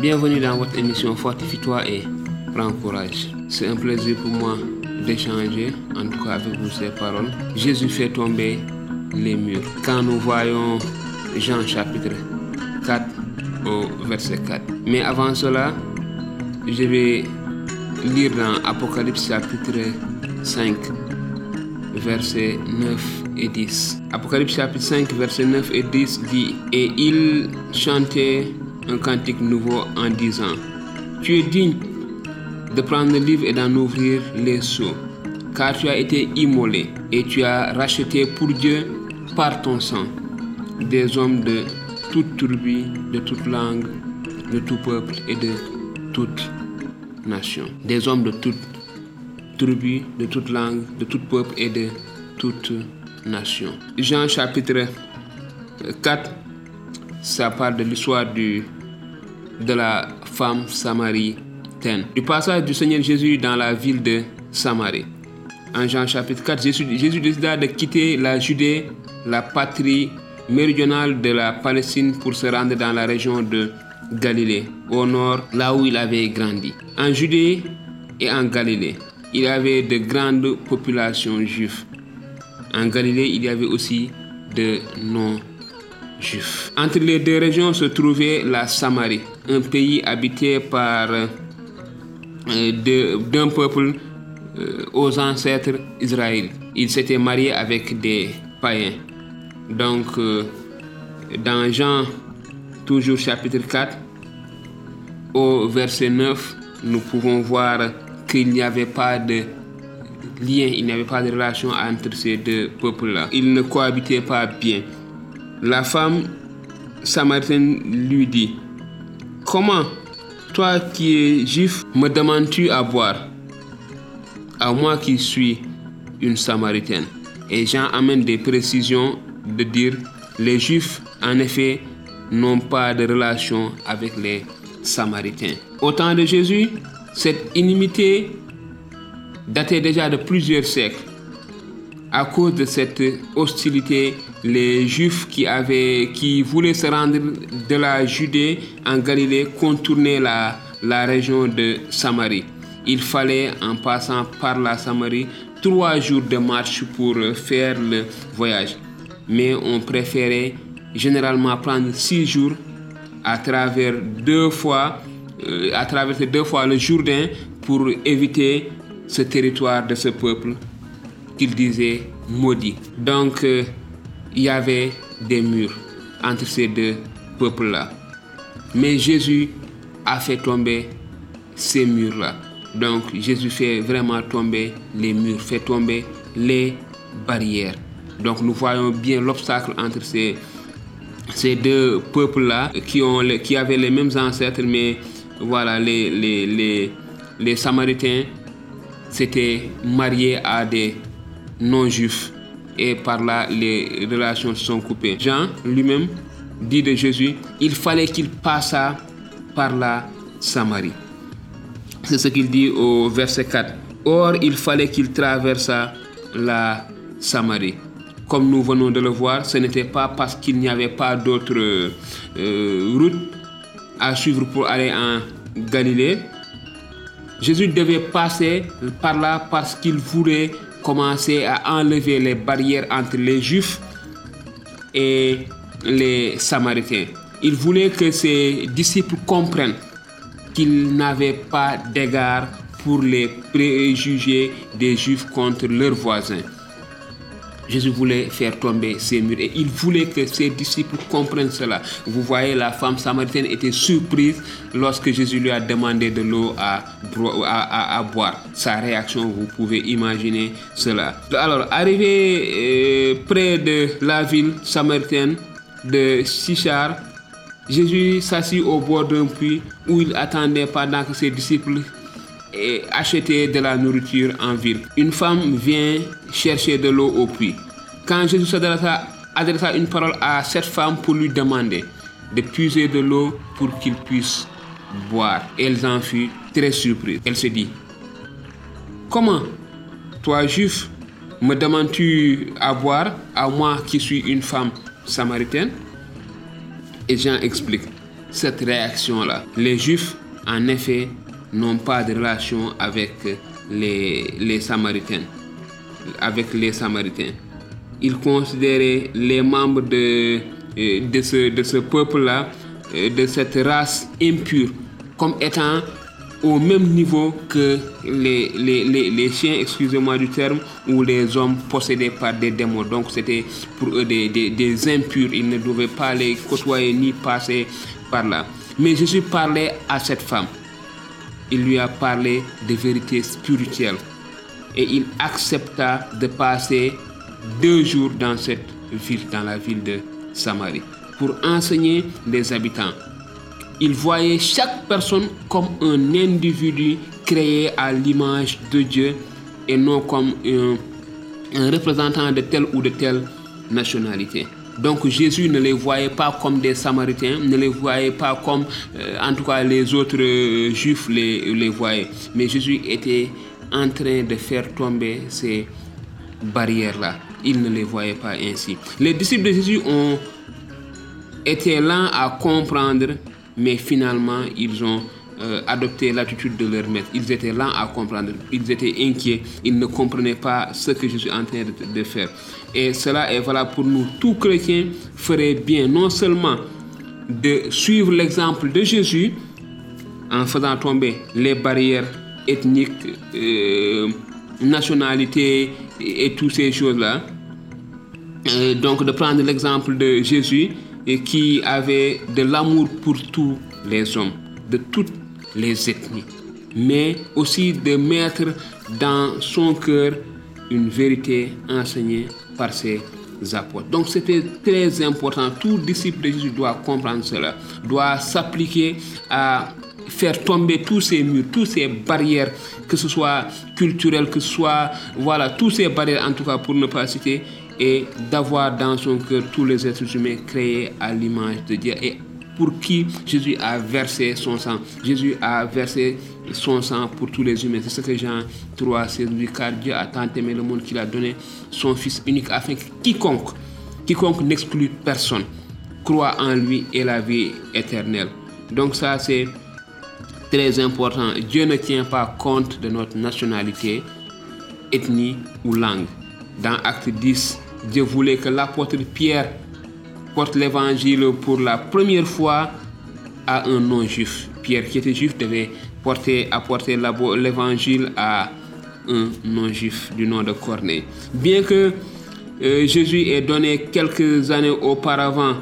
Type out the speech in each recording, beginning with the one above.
Bienvenue dans votre émission Fortifie-toi et prends courage. C'est un plaisir pour moi d'échanger, en tout cas avec vous, ces paroles. Jésus fait tomber les murs. Quand nous voyons Jean chapitre 4 au verset 4. Mais avant cela, je vais lire dans Apocalypse chapitre 5, versets 9 et 10. Apocalypse chapitre 5, versets 9 et 10 dit Et il chantait un cantique nouveau en disant Tu es digne de prendre le livre et d'en ouvrir les sceaux, car tu as été immolé et tu as racheté pour Dieu par ton sang des hommes de toute tribu, de toute langue, de tout peuple et de toute nation. Des hommes de toute tribu, de toute langue, de tout peuple et de toute nation. Jean chapitre 4, ça parle de l'histoire du, de la femme samaritaine. Du passage du Seigneur Jésus dans la ville de Samarie. En Jean chapitre 4, Jésus, Jésus décida de quitter la Judée, la patrie méridionale de la Palestine pour se rendre dans la région de Galilée, au nord, là où il avait grandi. En Judée et en Galilée, il y avait de grandes populations juives. En Galilée, il y avait aussi de non-juifs. Entre les deux régions se trouvait la Samarie, un pays habité par euh, d'un peuple euh, aux ancêtres Israël. Il s'était marié avec des païens. Donc, euh, dans Jean, toujours chapitre 4, au verset 9, nous pouvons voir qu'il n'y avait pas de lien, il n'y avait pas de relation entre ces deux peuples-là. Ils ne cohabitaient pas bien. La femme samaritaine lui dit, comment toi qui es juif me demandes-tu à boire? À moi qui suis une samaritaine. Et Jean amène des précisions de dire, les juifs en effet n'ont pas de relation avec les samaritains. Au temps de Jésus, cette inimité datait déjà de plusieurs siècles. À cause de cette hostilité, les Juifs qui, avaient, qui voulaient se rendre de la Judée en Galilée contournaient la, la région de Samarie. Il fallait, en passant par la Samarie, trois jours de marche pour faire le voyage. Mais on préférait généralement prendre six jours à travers deux fois, euh, à travers deux fois le Jourdain pour éviter ce territoire de ce peuple qu'il disait maudit. Donc euh, il y avait des murs entre ces deux peuples-là. Mais Jésus a fait tomber ces murs-là. Donc Jésus fait vraiment tomber les murs, fait tomber les barrières. Donc nous voyons bien l'obstacle entre ces, deux peuples-là qui, ont, qui avaient les mêmes ancêtres, mais voilà, les, les, les, les Samaritains s'étaient mariés à des non-juifs et par là les relations sont coupées. Jean lui-même dit de Jésus, il fallait qu'il passât par la Samarie. C'est ce qu'il dit au verset 4. Or, il fallait qu'il traversât la Samarie. Comme nous venons de le voir, ce n'était pas parce qu'il n'y avait pas d'autre euh, route à suivre pour aller en Galilée. Jésus devait passer par là parce qu'il voulait commencer à enlever les barrières entre les Juifs et les Samaritains. Il voulait que ses disciples comprennent qu'ils n'avaient pas d'égard pour les préjugés des Juifs contre leurs voisins. Jésus voulait faire tomber ces murs et il voulait que ses disciples comprennent cela. Vous voyez, la femme samaritaine était surprise lorsque Jésus lui a demandé de l'eau à, boire. Sa réaction, vous pouvez imaginer cela. Alors, arrivé euh, près de la ville samaritaine de Sichar, Jésus s'assit au bord d'un puits où il attendait pendant que ses disciples et acheter de la nourriture en ville. Une femme vient chercher de l'eau au puits. Quand Jésus s'adressa adressa une parole à cette femme pour lui demander de puiser de l'eau pour qu'il puisse boire, elle en fut très surprise. Elle se dit, comment, toi juif, me demandes-tu à boire, à moi qui suis une femme samaritaine? Et Jean explique, cette réaction-là. Les Juifs, en effet, n'ont pas de relation avec les, les Samaritains. Avec les Samaritains. Ils considéraient les membres de, euh, de ce, de ce peuple-là, euh, de cette race impure, comme étant au même niveau que les, les, les, chiens, excusez-moi du terme, ou les hommes possédés par des démons. Donc c'était pour eux des, des, des, impurs. Ils ne devaient pas les côtoyer ni passer par là. Mais Jésus parlait à cette femme. Il lui a parlé de vérité spirituelle. Et il accepta de passer deux jours dans cette ville, dans la ville de Samarie, pour enseigner les habitants il voyait chaque personne comme un individu créé à l'image de Dieu et non comme un, représentant de telle ou de telle nationalité. Donc Jésus ne les voyait pas comme des Samaritains, ne les voyait pas comme, euh, en tout cas, les autres euh, Juifs les, les voyaient. Mais Jésus était en train de faire tomber ces barrières-là. Il ne les voyait pas ainsi. Les disciples de Jésus ont été lents à comprendre mais finalement, ils ont euh, adopté l'attitude de leur maître. Ils étaient lents à comprendre, ils étaient inquiets, ils ne comprenaient pas ce que Jésus est en train de, de faire. Et cela est valable pour nous. Tout chrétien ferait bien non seulement de suivre l'exemple de Jésus en faisant tomber les barrières ethniques, euh, nationalités et, et toutes ces choses-là. Euh, donc de prendre l'exemple de Jésus et qui avait de l'amour pour tous les hommes, de toutes les ethnies, mais aussi de mettre dans son cœur une vérité enseignée par ses apôtres. Donc c'était très important. Tout disciple de Jésus doit comprendre cela, doit s'appliquer à faire tomber tous ces murs, toutes ces barrières, que ce soit culturelles, que ce soit, voilà, toutes ces barrières en tout cas pour ne pas citer, et d'avoir dans son cœur tous les êtres humains créés à l'image de Dieu et pour qui Jésus a versé son sang. Jésus a versé son sang pour tous les humains. C'est ce que Jean 3, 16 dit, car Dieu a tant aimé le monde qu'il a donné son Fils unique afin que quiconque, quiconque n'exclut personne, croit en lui et la vie éternelle. Donc ça, c'est très important. Dieu ne tient pas compte de notre nationalité, ethnie ou langue. Dans Acte 10, Dieu voulait que l'apôtre Pierre porte l'évangile pour la première fois à un non-juif. Pierre, qui était juif, devait porter, apporter l'évangile à un non-juif du nom de Corneille. Bien que euh, Jésus ait donné quelques années auparavant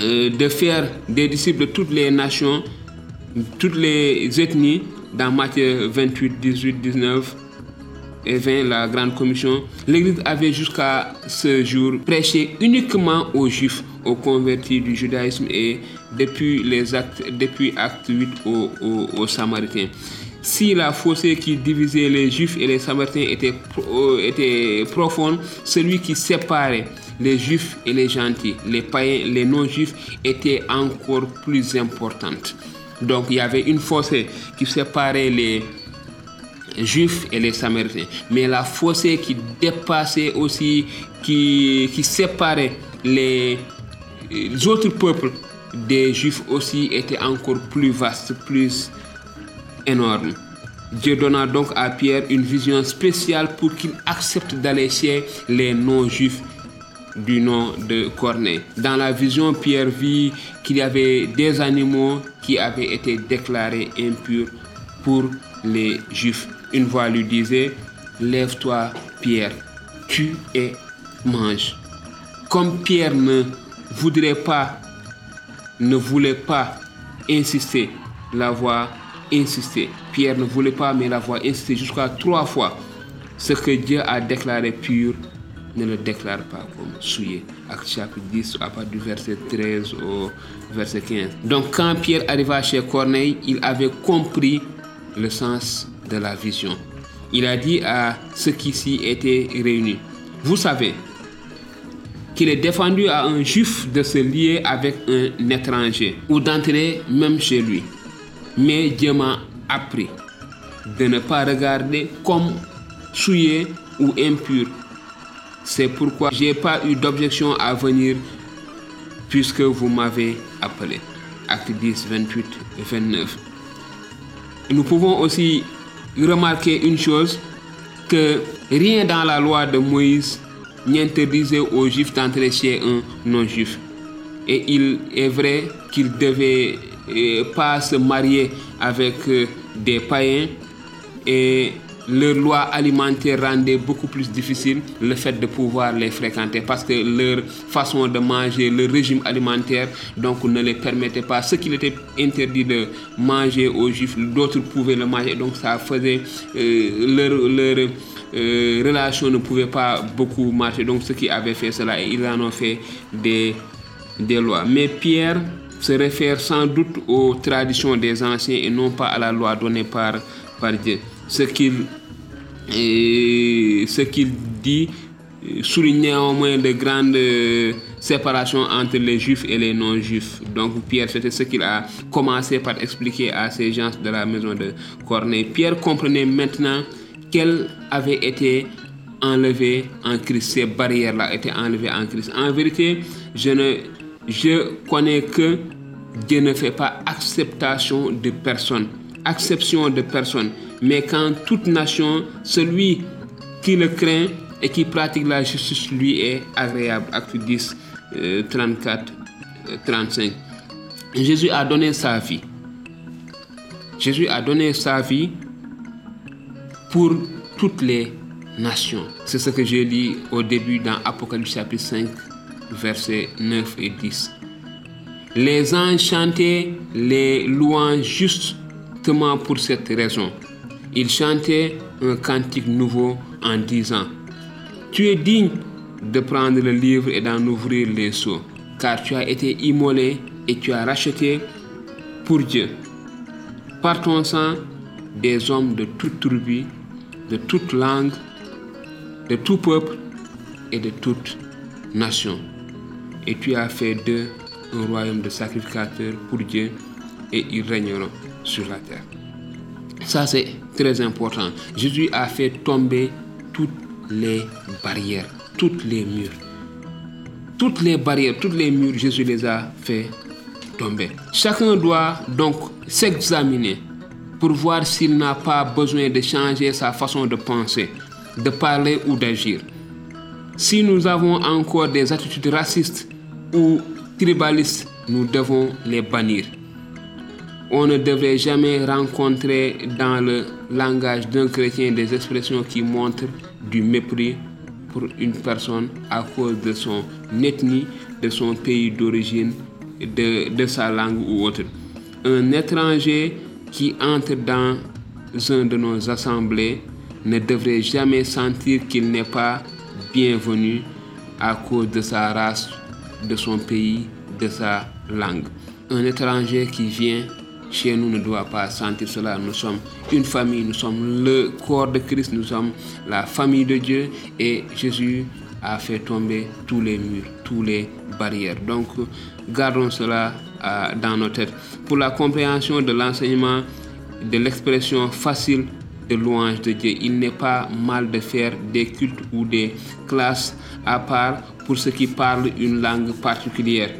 euh, de faire des disciples de toutes les nations, toutes les ethnies, dans Matthieu 28, 18, 19, et 20, la grande commission, l'Église avait jusqu'à ce jour prêché uniquement aux Juifs, aux convertis du judaïsme et depuis les actes, depuis acte 8 aux, aux, Samaritains. Si la fossé qui divisait les Juifs et les Samaritains était, était profonde, celui qui séparait les Juifs et les gentils, les païens, les non-Juifs, était encore plus importante. Donc il y avait une fossé qui séparait les juifs et les samaritains. Mais la fossé qui dépassait aussi, qui, qui séparait les, autres peuples des juifs aussi était encore plus vaste, plus énorme. Dieu donna donc à Pierre une vision spéciale pour qu'il accepte d'aller chez les non-juifs du nom de Corneille. Dans la vision, Pierre vit qu'il y avait des animaux qui avaient été déclarés impurs pour les juifs une voix lui disait, Lève-toi, Pierre, tue et mange. Comme Pierre ne voudrait pas, ne voulait pas insister, la voix insistait. Pierre ne voulait pas, mais la voix insistait jusqu'à trois fois. Ce que Dieu a déclaré pur ne le déclare pas comme souillé. Acte chapitre 10, à du verset 13 au verset 15. Donc quand Pierre arriva chez Corneille, il avait compris le sens la vision. Il a dit à ceux qui s'y étaient réunis, vous savez qu'il est défendu à un juif de se lier avec un étranger ou d'entrer même chez lui. Mais Dieu m'a appris de ne pas regarder comme souillé ou impur. C'est pourquoi j'ai pas eu d'objection à venir puisque vous m'avez appelé. acte 10, 28 et 29. Nous pouvons aussi remarquer une chose, que rien dans la loi de Moïse n'interdisait aux Juifs d'entrer chez un non-Juif. Et il est vrai qu'ils ne devaient euh, pas se marier avec euh, des païens et leur loi alimentaire rendait beaucoup plus difficile le fait de pouvoir les fréquenter parce que leur façon de manger, leur régime alimentaire, donc ne les permettait pas. Ce qu'il était interdit de manger aux juifs, d'autres pouvaient le manger, donc ça faisait euh, leur, euh, relation ne pouvait pas beaucoup marcher. Donc ce qui avait fait cela, ils en ont fait des, lois. Mais Pierre se réfère sans doute aux traditions des anciens et non pas à la loi donnée par Dieu ce qu'il ce qu'il dit souligne néanmoins de grandes séparations entre les juifs et les non-juifs. Donc Pierre, c'était ce qu'il a commencé par expliquer à ces gens de la maison de Corneille. Pierre comprenait maintenant qu'elle avait été enlevée en Christ. Ces barrières-là étaient enlevées en Christ. En vérité, je ne je connais que Dieu ne fait pas acceptation de personne, acception de personne mais quand toute nation, celui qui le craint et qui pratique la justice lui est agréable. Acte 10, 34, 35. Jésus a donné sa vie. Jésus a donné sa vie pour toutes les nations. C'est ce que j'ai lu au début dans Apocalypse chapitre 5, versets 9 et 10. Les anges chantaient les louanges justement pour cette raison. Il chantait un cantique nouveau en disant, Tu es digne de prendre le livre et d'en ouvrir les seaux, car tu as été immolé et tu as racheté pour Dieu, par ton sang, des hommes de toute tribu, de toute langue, de tout peuple et de toute nation. Et tu as fait d'eux un royaume de sacrificateurs pour Dieu, et ils régneront sur la terre. Ça, c'est très important. Jésus a fait tomber toutes les barrières, toutes les murs. Toutes les barrières, toutes les murs, Jésus les a fait tomber. Chacun doit donc s'examiner pour voir s'il n'a pas besoin de changer sa façon de penser, de parler ou d'agir. Si nous avons encore des attitudes racistes ou tribalistes, nous devons les bannir on ne devrait jamais rencontrer dans le langage d'un chrétien des expressions qui montrent du mépris pour une personne à cause de son ethnie, de son pays d'origine, de, sa langue ou autre. Un étranger qui entre dans une de nos assemblées ne devrait jamais sentir qu'il n'est pas bienvenu à cause de sa race, de son pays, de sa langue. Un étranger qui vient chez nous ne doit pas sentir cela. Nous sommes une famille, nous sommes le corps de Christ, nous sommes la famille de Dieu et Jésus a fait tomber tous les murs, toutes les barrières. Donc, gardons cela euh, dans nos têtes. Pour la compréhension de l'enseignement, de l'expression facile de louange de Dieu, il n'est pas mal de faire des cultes ou des classes à part pour ceux qui parlent une langue particulière.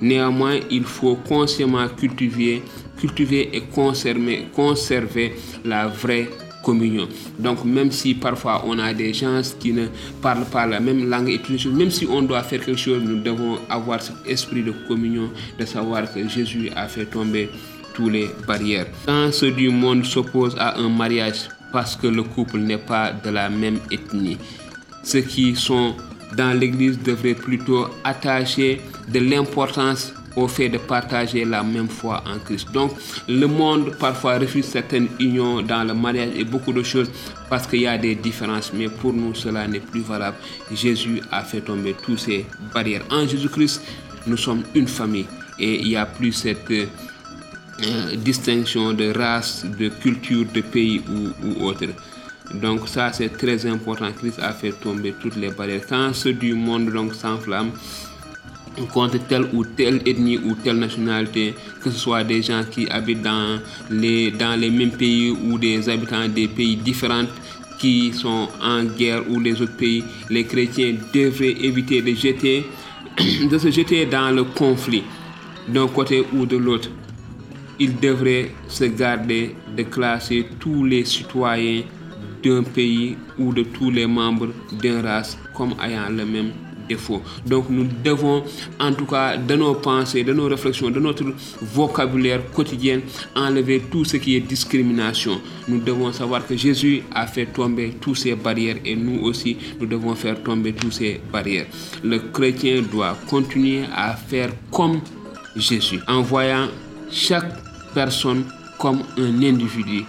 Néanmoins, il faut consciemment cultiver cultiver et conserver, la vraie communion. Donc même si parfois on a des gens qui ne parlent pas la même langue et tout, même si on doit faire quelque chose, nous devons avoir cet esprit de communion, de savoir que Jésus a fait tomber toutes les barrières. Quand ceux du monde s'opposent à un mariage parce que le couple n'est pas de la même ethnie, ceux qui sont dans l'Église devraient plutôt attacher de l'importance au fait de partager la même foi en Christ. Donc le monde parfois refuse certaines unions dans le mariage et beaucoup de choses parce qu'il y a des différences, mais pour nous cela n'est plus valable. Jésus a fait tomber toutes ces barrières. En Jésus-Christ, nous sommes une famille et il n'y a plus cette euh, distinction de race, de culture, de pays ou, ou autre. Donc ça c'est très important. Christ a fait tomber toutes les barrières. Quand ceux du monde donc s'enflamment, contre telle ou telle ethnie ou telle nationalité, que ce soit des gens qui habitent dans les, dans les mêmes pays ou des habitants des pays différents qui sont en guerre ou les autres pays, les chrétiens devraient éviter de, jeter, de se jeter dans le conflit d'un côté ou de l'autre. il devrait se garder de classer tous les citoyens d'un pays ou de tous les membres d'une race comme ayant le même défaut. Donc nous devons, en tout cas, de nos pensées, de nos réflexions, de notre vocabulaire quotidien, enlever tout ce qui est discrimination. Nous devons savoir que Jésus a fait tomber toutes ces barrières et nous aussi, nous devons faire tomber toutes ces barrières. Le chrétien doit continuer à faire comme Jésus, en voyant chaque personne comme un individu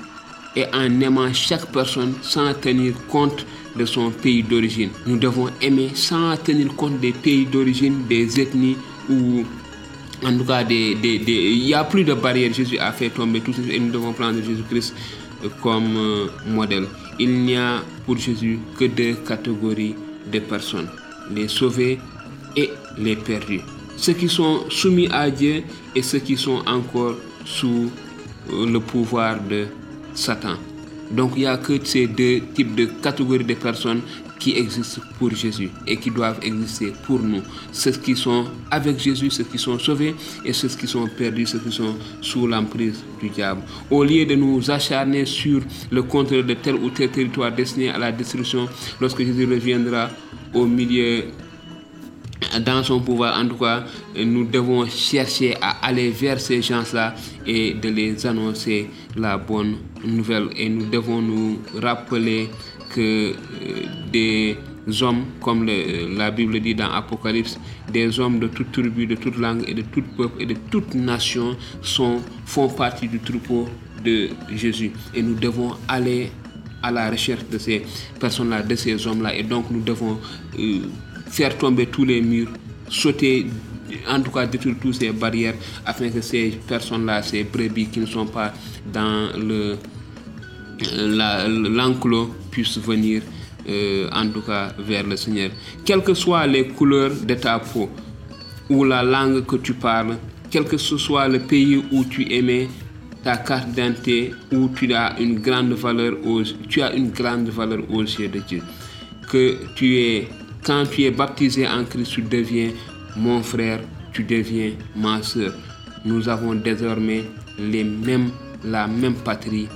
et en aimant chaque personne sans tenir compte de son pays d'origine. Nous devons aimer sans tenir compte des pays d'origine, des ethnies ou en tout cas des, des, il n'y a plus de barrières. Jésus a fait tomber tout ça et nous devons prendre Jésus-Christ comme euh, modèle. Il n'y a pour Jésus que deux catégories de personnes, les sauvés et les perdus. Ceux qui sont soumis à Dieu et ceux qui sont encore sous euh, le pouvoir de Satan. Donc il n'y a que ces deux types de catégories de personnes qui existent pour Jésus et qui doivent exister pour nous. Ceux qui sont avec Jésus, ceux qui sont sauvés et ceux qui sont perdus, ceux qui sont sous l'emprise du diable. Au lieu de nous acharner sur le contrôle de tel ou tel territoire destiné à la destruction, lorsque Jésus reviendra au milieu dans son pouvoir, en tout cas, nous devons chercher à aller vers ces gens-là et de les annoncer la bonne nouvelle. Et nous devons nous rappeler que euh, des hommes, comme la Bible dit dans Apocalypse, des hommes de toute tribu, de toute langue et de tout peuple et de toute nation sont, font partie du troupeau de Jésus. Et nous devons aller à la recherche de ces personnes-là, de ces hommes-là. Et donc nous devons euh, faire tomber tous les murs, sauter, en tout cas détruire toutes ces barrières afin que ces personnes-là, ces brebis qui ne sont pas dans le l'enclos puissent venir euh, en tout cas vers le Seigneur. Quelles que soient les couleurs de ta peau ou la langue que tu parles, quel que ce soit le pays où tu aimais, ta carte d'identité où tu as une grande valeur aux, tu as une grande valeur aux yeux de Dieu. Que tu es quand tu es baptisé en Christ, tu deviens mon frère, tu deviens ma soeur. Nous avons désormais la même patrie,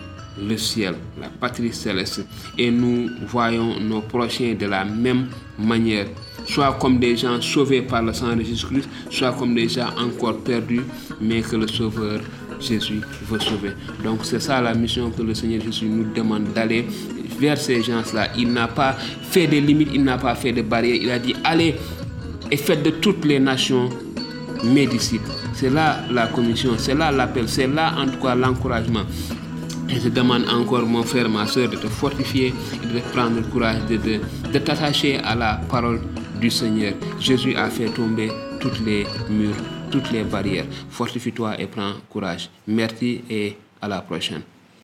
le ciel, la patrie céleste. Et nous voyons nos prochains de la même manière, soit comme des gens sauvés par le sang de Jésus-Christ, soit comme des gens encore perdus, mais que le Sauveur Jésus veut sauver. Donc c'est ça la mission que le Seigneur Jésus nous demande d'aller vers ces gens-là. Il n'a pas fait de limites, il n'a pas fait de barrières. Il a dit allez et faites de toutes les nations mes disciples. C'est là la commission, c'est là l'appel, c'est là en tout cas l'encouragement. Et je demande encore, mon frère, ma soeur, de te fortifier et de prendre le courage de, de, de t'attacher à la parole du Seigneur. Jésus a fait tomber toutes les murs, toutes les barrières. Fortifie-toi et prends courage. Merci et à la prochaine.